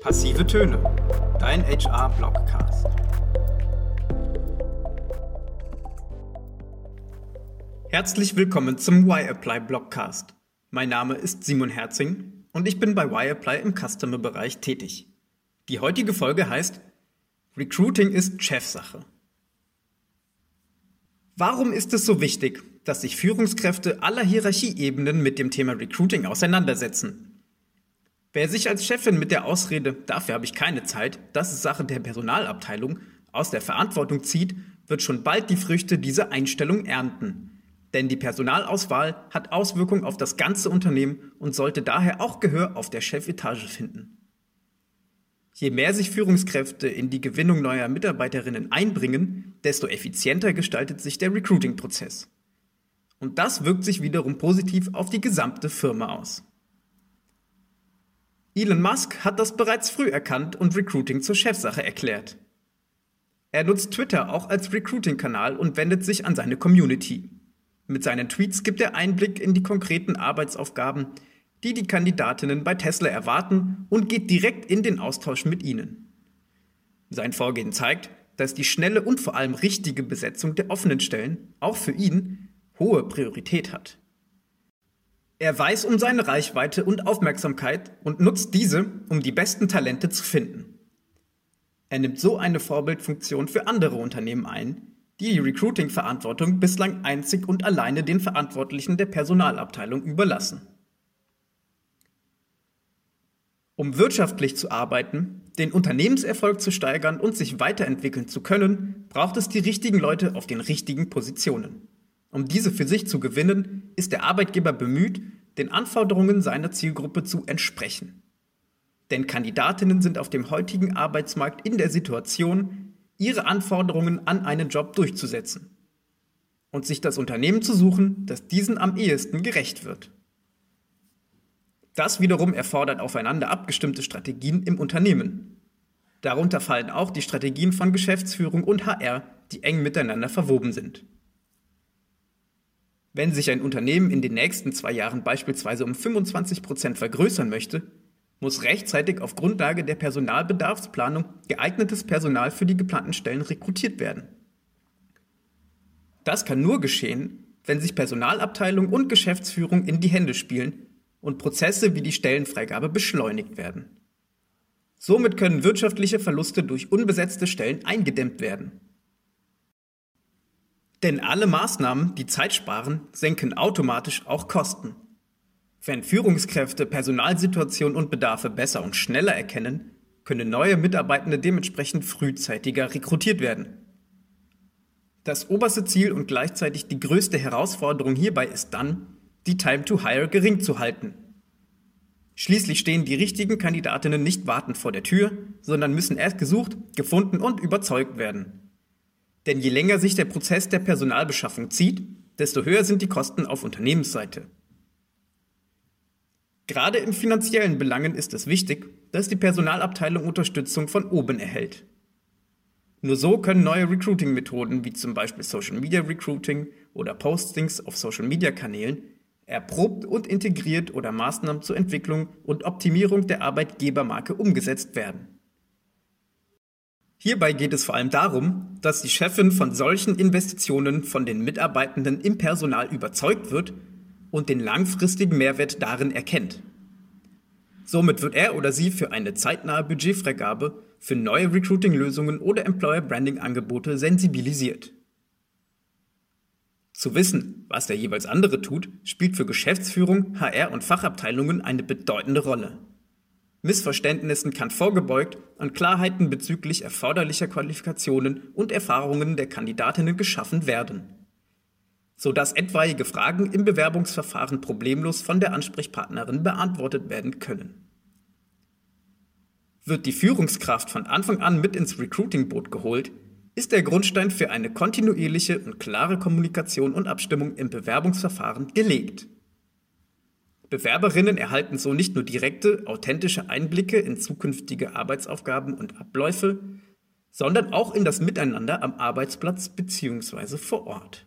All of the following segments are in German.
Passive Töne, dein HR-Blogcast. Herzlich willkommen zum Y-Apply Blogcast. Mein Name ist Simon Herzing und ich bin bei Y-Apply im Customer-Bereich tätig. Die heutige Folge heißt Recruiting ist Chefsache. Warum ist es so wichtig, dass sich Führungskräfte aller Hierarchieebenen mit dem Thema Recruiting auseinandersetzen? Wer sich als Chefin mit der Ausrede, dafür habe ich keine Zeit, das ist Sache der Personalabteilung, aus der Verantwortung zieht, wird schon bald die Früchte dieser Einstellung ernten. Denn die Personalauswahl hat Auswirkungen auf das ganze Unternehmen und sollte daher auch Gehör auf der Chefetage finden. Je mehr sich Führungskräfte in die Gewinnung neuer Mitarbeiterinnen einbringen, desto effizienter gestaltet sich der Recruiting-Prozess. Und das wirkt sich wiederum positiv auf die gesamte Firma aus. Elon Musk hat das bereits früh erkannt und Recruiting zur Chefsache erklärt. Er nutzt Twitter auch als Recruiting-Kanal und wendet sich an seine Community. Mit seinen Tweets gibt er Einblick in die konkreten Arbeitsaufgaben, die die Kandidatinnen bei Tesla erwarten und geht direkt in den Austausch mit ihnen. Sein Vorgehen zeigt, dass die schnelle und vor allem richtige Besetzung der offenen Stellen auch für ihn hohe Priorität hat. Er weiß um seine Reichweite und Aufmerksamkeit und nutzt diese, um die besten Talente zu finden. Er nimmt so eine Vorbildfunktion für andere Unternehmen ein, die die Recruiting-Verantwortung bislang einzig und alleine den Verantwortlichen der Personalabteilung überlassen. Um wirtschaftlich zu arbeiten, den Unternehmenserfolg zu steigern und sich weiterentwickeln zu können, braucht es die richtigen Leute auf den richtigen Positionen. Um diese für sich zu gewinnen, ist der Arbeitgeber bemüht, den Anforderungen seiner Zielgruppe zu entsprechen. Denn Kandidatinnen sind auf dem heutigen Arbeitsmarkt in der Situation, ihre Anforderungen an einen Job durchzusetzen und sich das Unternehmen zu suchen, das diesen am ehesten gerecht wird. Das wiederum erfordert aufeinander abgestimmte Strategien im Unternehmen. Darunter fallen auch die Strategien von Geschäftsführung und HR, die eng miteinander verwoben sind. Wenn sich ein Unternehmen in den nächsten zwei Jahren beispielsweise um 25 Prozent vergrößern möchte, muss rechtzeitig auf Grundlage der Personalbedarfsplanung geeignetes Personal für die geplanten Stellen rekrutiert werden. Das kann nur geschehen, wenn sich Personalabteilung und Geschäftsführung in die Hände spielen und Prozesse wie die Stellenfreigabe beschleunigt werden. Somit können wirtschaftliche Verluste durch unbesetzte Stellen eingedämmt werden. Denn alle Maßnahmen, die Zeit sparen, senken automatisch auch Kosten. Wenn Führungskräfte Personalsituation und Bedarfe besser und schneller erkennen, können neue Mitarbeitende dementsprechend frühzeitiger rekrutiert werden. Das oberste Ziel und gleichzeitig die größte Herausforderung hierbei ist dann, die Time to Hire gering zu halten. Schließlich stehen die richtigen Kandidatinnen nicht wartend vor der Tür, sondern müssen erst gesucht, gefunden und überzeugt werden. Denn je länger sich der Prozess der Personalbeschaffung zieht, desto höher sind die Kosten auf Unternehmensseite. Gerade in finanziellen Belangen ist es wichtig, dass die Personalabteilung Unterstützung von oben erhält. Nur so können neue Recruiting-Methoden wie zum Beispiel Social Media Recruiting oder Postings auf Social Media Kanälen erprobt und integriert oder Maßnahmen zur Entwicklung und Optimierung der Arbeitgebermarke umgesetzt werden. Hierbei geht es vor allem darum, dass die Chefin von solchen Investitionen von den Mitarbeitenden im Personal überzeugt wird und den langfristigen Mehrwert darin erkennt. Somit wird er oder sie für eine zeitnahe Budgetfreigabe für neue Recruiting-Lösungen oder Employer-Branding-Angebote sensibilisiert. Zu wissen, was der jeweils andere tut, spielt für Geschäftsführung, HR und Fachabteilungen eine bedeutende Rolle. Missverständnissen kann vorgebeugt und Klarheiten bezüglich erforderlicher Qualifikationen und Erfahrungen der Kandidatinnen geschaffen werden, sodass etwaige Fragen im Bewerbungsverfahren problemlos von der Ansprechpartnerin beantwortet werden können. Wird die Führungskraft von Anfang an mit ins Recruiting-Boot geholt, ist der Grundstein für eine kontinuierliche und klare Kommunikation und Abstimmung im Bewerbungsverfahren gelegt. Bewerberinnen erhalten so nicht nur direkte, authentische Einblicke in zukünftige Arbeitsaufgaben und Abläufe, sondern auch in das Miteinander am Arbeitsplatz bzw. vor Ort.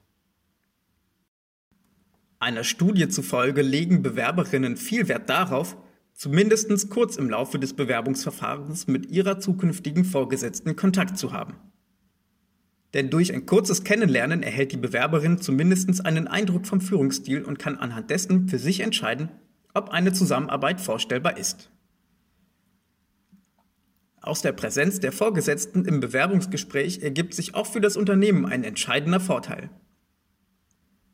Einer Studie zufolge legen Bewerberinnen viel Wert darauf, zumindest kurz im Laufe des Bewerbungsverfahrens mit ihrer zukünftigen Vorgesetzten Kontakt zu haben. Denn durch ein kurzes Kennenlernen erhält die Bewerberin zumindest einen Eindruck vom Führungsstil und kann anhand dessen für sich entscheiden, ob eine Zusammenarbeit vorstellbar ist. Aus der Präsenz der Vorgesetzten im Bewerbungsgespräch ergibt sich auch für das Unternehmen ein entscheidender Vorteil.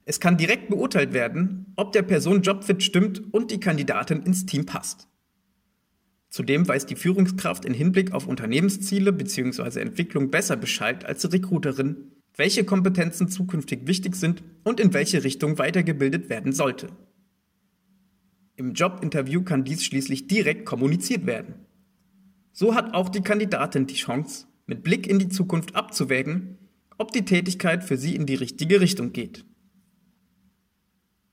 Es kann direkt beurteilt werden, ob der Person Jobfit stimmt und die Kandidatin ins Team passt. Zudem weiß die Führungskraft in Hinblick auf Unternehmensziele bzw. Entwicklung besser Bescheid als die Recruiterin, welche Kompetenzen zukünftig wichtig sind und in welche Richtung weitergebildet werden sollte. Im Jobinterview kann dies schließlich direkt kommuniziert werden. So hat auch die Kandidatin die Chance, mit Blick in die Zukunft abzuwägen, ob die Tätigkeit für sie in die richtige Richtung geht.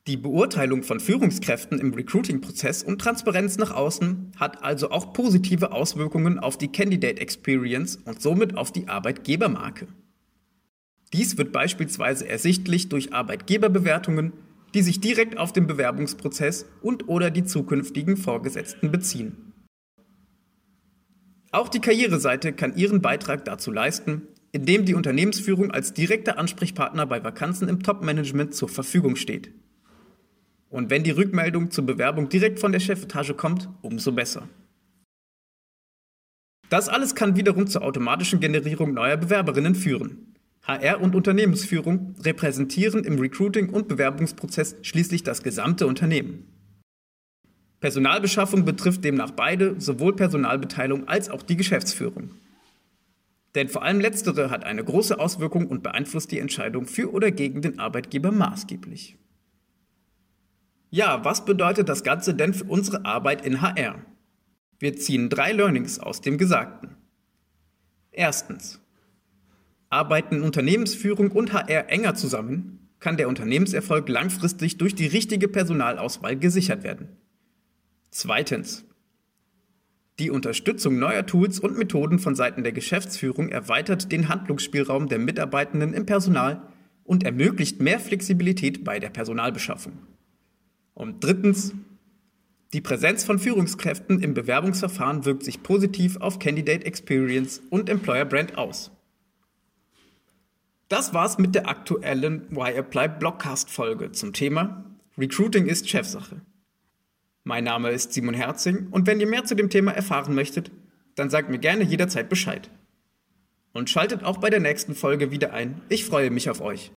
Die Beurteilung von Führungskräften im Recruiting-Prozess und Transparenz nach außen hat also auch positive Auswirkungen auf die Candidate Experience und somit auf die Arbeitgebermarke. Dies wird beispielsweise ersichtlich durch Arbeitgeberbewertungen, die sich direkt auf den Bewerbungsprozess und/oder die zukünftigen Vorgesetzten beziehen. Auch die Karriereseite kann ihren Beitrag dazu leisten, indem die Unternehmensführung als direkter Ansprechpartner bei Vakanzen im Top-Management zur Verfügung steht. Und wenn die Rückmeldung zur Bewerbung direkt von der Chefetage kommt, umso besser. Das alles kann wiederum zur automatischen Generierung neuer Bewerberinnen führen. HR und Unternehmensführung repräsentieren im Recruiting- und Bewerbungsprozess schließlich das gesamte Unternehmen. Personalbeschaffung betrifft demnach beide, sowohl Personalbeteiligung als auch die Geschäftsführung. Denn vor allem letztere hat eine große Auswirkung und beeinflusst die Entscheidung für oder gegen den Arbeitgeber maßgeblich. Ja, was bedeutet das Ganze denn für unsere Arbeit in HR? Wir ziehen drei Learnings aus dem Gesagten. Erstens. Arbeiten Unternehmensführung und HR enger zusammen, kann der Unternehmenserfolg langfristig durch die richtige Personalauswahl gesichert werden. Zweitens. Die Unterstützung neuer Tools und Methoden von Seiten der Geschäftsführung erweitert den Handlungsspielraum der Mitarbeitenden im Personal und ermöglicht mehr Flexibilität bei der Personalbeschaffung. Und drittens, die Präsenz von Führungskräften im Bewerbungsverfahren wirkt sich positiv auf Candidate Experience und Employer Brand aus. Das war's mit der aktuellen Why Apply Blogcast Folge zum Thema Recruiting ist Chefsache. Mein Name ist Simon Herzing und wenn ihr mehr zu dem Thema erfahren möchtet, dann sagt mir gerne jederzeit Bescheid. Und schaltet auch bei der nächsten Folge wieder ein. Ich freue mich auf euch.